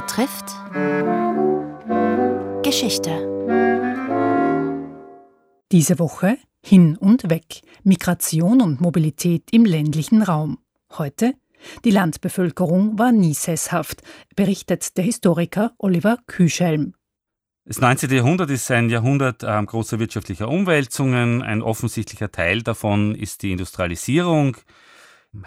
betrifft Geschichte. Diese Woche hin und weg, Migration und Mobilität im ländlichen Raum. Heute die Landbevölkerung war nie sesshaft, berichtet der Historiker Oliver Küschelm. Das 19. Jahrhundert ist ein Jahrhundert äh, großer wirtschaftlicher Umwälzungen. Ein offensichtlicher Teil davon ist die Industrialisierung,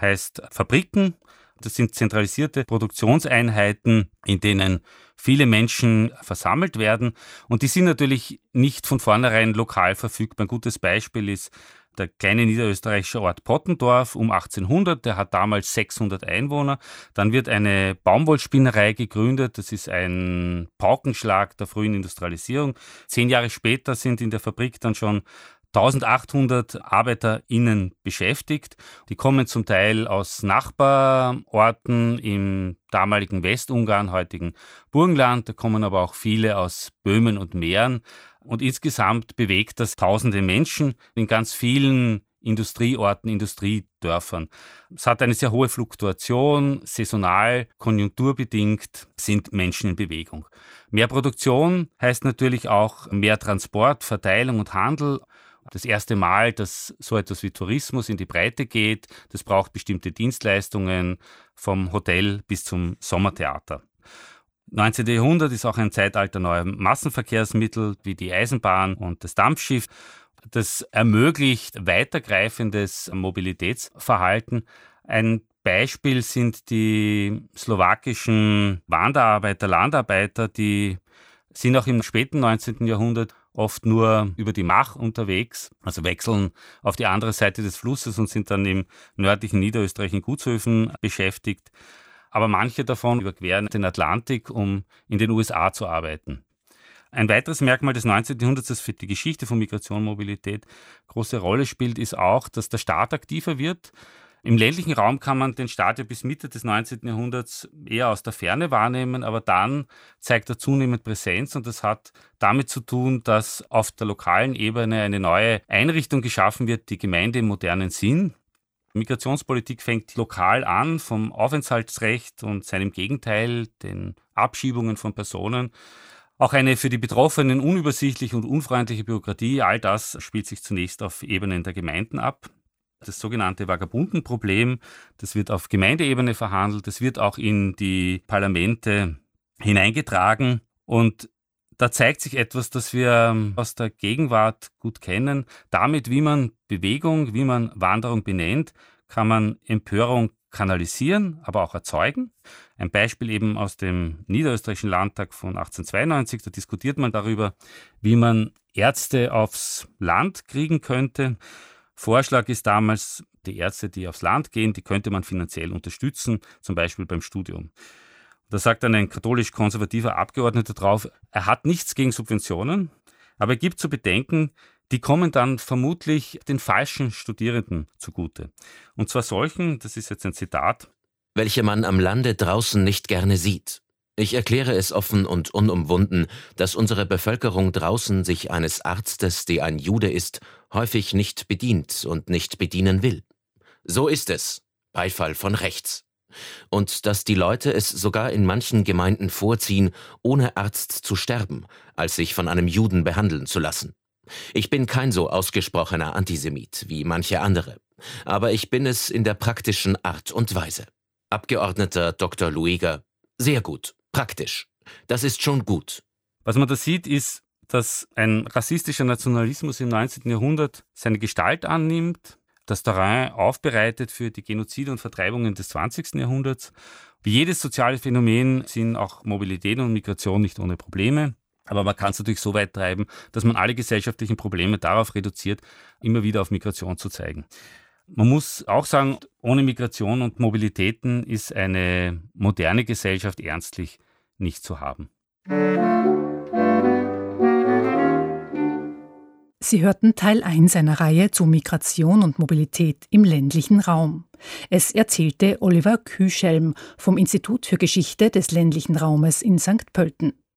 heißt Fabriken. Das sind zentralisierte Produktionseinheiten, in denen viele Menschen versammelt werden. Und die sind natürlich nicht von vornherein lokal verfügbar. Ein gutes Beispiel ist der kleine niederösterreichische Ort Pottendorf um 1800, der hat damals 600 Einwohner. Dann wird eine Baumwollspinnerei gegründet. Das ist ein Paukenschlag der frühen Industrialisierung. Zehn Jahre später sind in der Fabrik dann schon 1800 ArbeiterInnen beschäftigt. Die kommen zum Teil aus Nachbarorten im damaligen Westungarn, heutigen Burgenland. Da kommen aber auch viele aus Böhmen und Mähren. Und insgesamt bewegt das tausende Menschen in ganz vielen Industrieorten, Industriedörfern. Es hat eine sehr hohe Fluktuation, saisonal, konjunkturbedingt sind Menschen in Bewegung. Mehr Produktion heißt natürlich auch mehr Transport, Verteilung und Handel. Das erste Mal, dass so etwas wie Tourismus in die Breite geht, das braucht bestimmte Dienstleistungen vom Hotel bis zum Sommertheater. 19. Jahrhundert ist auch ein Zeitalter neuer Massenverkehrsmittel wie die Eisenbahn und das Dampfschiff. Das ermöglicht weitergreifendes Mobilitätsverhalten. Ein Beispiel sind die slowakischen Wanderarbeiter, Landarbeiter, die sind auch im späten 19. Jahrhundert oft nur über die Mach unterwegs, also wechseln auf die andere Seite des Flusses und sind dann im nördlichen Niederösterreich in Gutshöfen beschäftigt aber manche davon überqueren den Atlantik, um in den USA zu arbeiten. Ein weiteres Merkmal des 19. Jahrhunderts, das für die Geschichte von Migration und Mobilität große Rolle spielt, ist auch, dass der Staat aktiver wird. Im ländlichen Raum kann man den ja bis Mitte des 19. Jahrhunderts eher aus der Ferne wahrnehmen, aber dann zeigt er zunehmend Präsenz und das hat damit zu tun, dass auf der lokalen Ebene eine neue Einrichtung geschaffen wird, die Gemeinde im modernen Sinn. Migrationspolitik fängt lokal an, vom Aufenthaltsrecht und seinem Gegenteil, den Abschiebungen von Personen. Auch eine für die Betroffenen unübersichtliche und unfreundliche Bürokratie, all das spielt sich zunächst auf Ebenen der Gemeinden ab. Das sogenannte Vagabundenproblem, das wird auf Gemeindeebene verhandelt, das wird auch in die Parlamente hineingetragen. Und da zeigt sich etwas, das wir ähm, aus der Gegenwart gut kennen. Damit, wie man Bewegung, wie man Wanderung benennt, kann man Empörung kanalisieren, aber auch erzeugen. Ein Beispiel eben aus dem Niederösterreichischen Landtag von 1892, da diskutiert man darüber, wie man Ärzte aufs Land kriegen könnte. Vorschlag ist damals, die Ärzte, die aufs Land gehen, die könnte man finanziell unterstützen, zum Beispiel beim Studium. Da sagt dann ein katholisch-konservativer Abgeordneter drauf, er hat nichts gegen Subventionen, aber er gibt zu bedenken, die kommen dann vermutlich den falschen Studierenden zugute. Und zwar solchen, das ist jetzt ein Zitat, welche man am Lande draußen nicht gerne sieht. Ich erkläre es offen und unumwunden, dass unsere Bevölkerung draußen sich eines Arztes, der ein Jude ist, häufig nicht bedient und nicht bedienen will. So ist es. Beifall von rechts und dass die Leute es sogar in manchen Gemeinden vorziehen, ohne Arzt zu sterben, als sich von einem Juden behandeln zu lassen. Ich bin kein so ausgesprochener Antisemit wie manche andere, aber ich bin es in der praktischen Art und Weise. Abgeordneter Dr. Lueger, sehr gut, praktisch. Das ist schon gut. Was man da sieht, ist, dass ein rassistischer Nationalismus im 19. Jahrhundert seine Gestalt annimmt, das Terrain aufbereitet für die Genozide und Vertreibungen des 20. Jahrhunderts. Wie jedes soziale Phänomen sind auch Mobilität und Migration nicht ohne Probleme. Aber man kann es natürlich so weit treiben, dass man alle gesellschaftlichen Probleme darauf reduziert, immer wieder auf Migration zu zeigen. Man muss auch sagen, ohne Migration und Mobilitäten ist eine moderne Gesellschaft ernstlich nicht zu haben. Sie hörten Teil 1 einer Reihe zu Migration und Mobilität im ländlichen Raum. Es erzählte Oliver Küschelm vom Institut für Geschichte des ländlichen Raumes in St. Pölten.